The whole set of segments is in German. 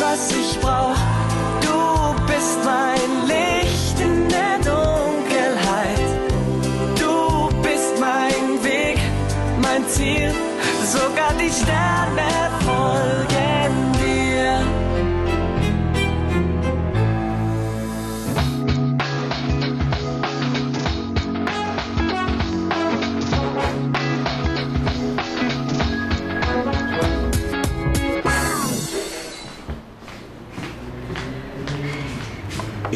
was ich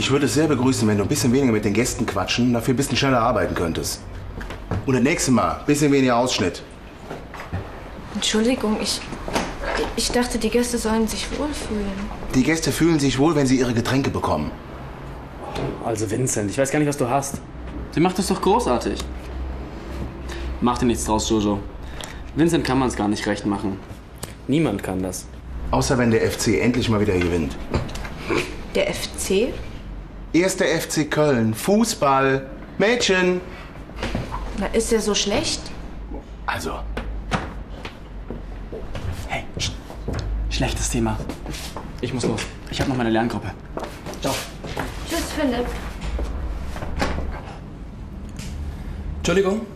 Ich würde es sehr begrüßen, wenn du ein bisschen weniger mit den Gästen quatschen, dafür ein bisschen schneller arbeiten könntest. Und das nächste Mal ein bisschen weniger Ausschnitt. Entschuldigung, ich. Ich dachte, die Gäste sollen sich wohlfühlen. Die Gäste fühlen sich wohl, wenn sie ihre Getränke bekommen. Also Vincent, ich weiß gar nicht, was du hast. Sie macht das doch großartig. Mach dir nichts draus, Jojo. Vincent kann man es gar nicht recht machen. Niemand kann das. Außer wenn der FC endlich mal wieder gewinnt. Der FC? Erster FC Köln, Fußball, Mädchen. Na, ist er so schlecht? Also, Hey, sch schlechtes Thema. Ich muss los. Ich habe noch meine Lerngruppe. Ciao. Tschüss, Philipp. Entschuldigung?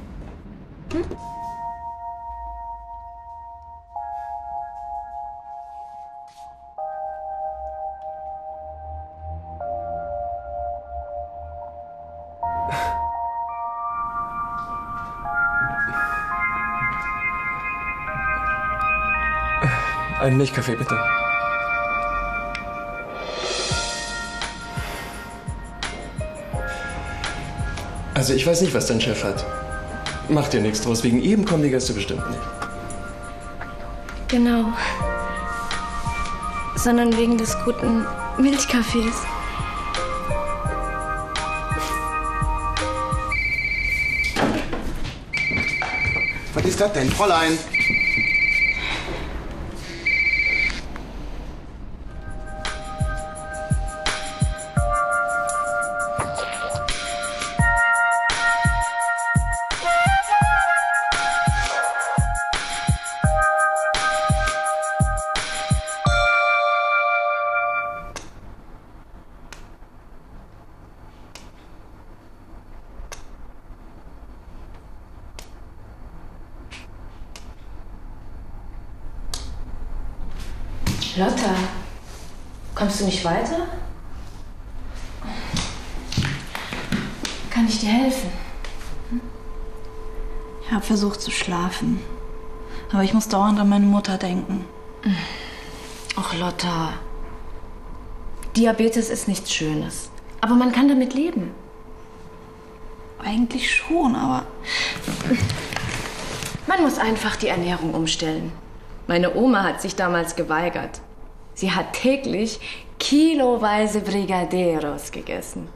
Einen Milchkaffee bitte. Also ich weiß nicht, was dein Chef hat. Mach dir nichts draus. Wegen ihm kommen die Gäste bestimmt nicht. Genau. Sondern wegen des guten Milchkaffees. was ist das denn, Fräulein? Lotta, kommst du nicht weiter? Kann ich dir helfen? Ich habe versucht zu schlafen. Aber ich muss dauernd an meine Mutter denken. Ach, Lotta. Diabetes ist nichts Schönes. Aber man kann damit leben. Eigentlich schon, aber Man muss einfach die Ernährung umstellen. Meine Oma hat sich damals geweigert. Sie hat täglich kiloweise Brigadeiros gegessen.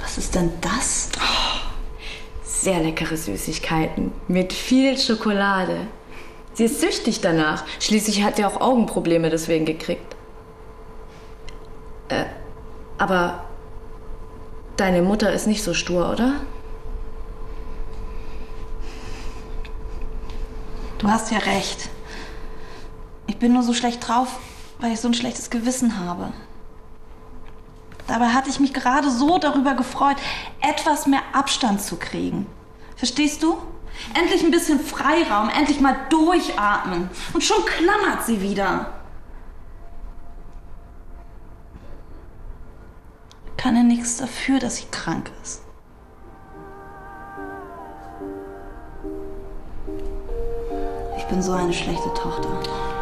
was ist denn das? Sehr leckere Süßigkeiten mit viel Schokolade. Sie ist süchtig danach. Schließlich hat sie auch Augenprobleme deswegen gekriegt. Äh, aber deine Mutter ist nicht so stur, oder? Du hast ja recht. Ich bin nur so schlecht drauf, weil ich so ein schlechtes Gewissen habe. Dabei hatte ich mich gerade so darüber gefreut, etwas mehr Abstand zu kriegen. Verstehst du? Endlich ein bisschen Freiraum, endlich mal durchatmen. Und schon klammert sie wieder. Kann ja nichts dafür, dass sie krank ist. Ich bin so eine schlechte Tochter.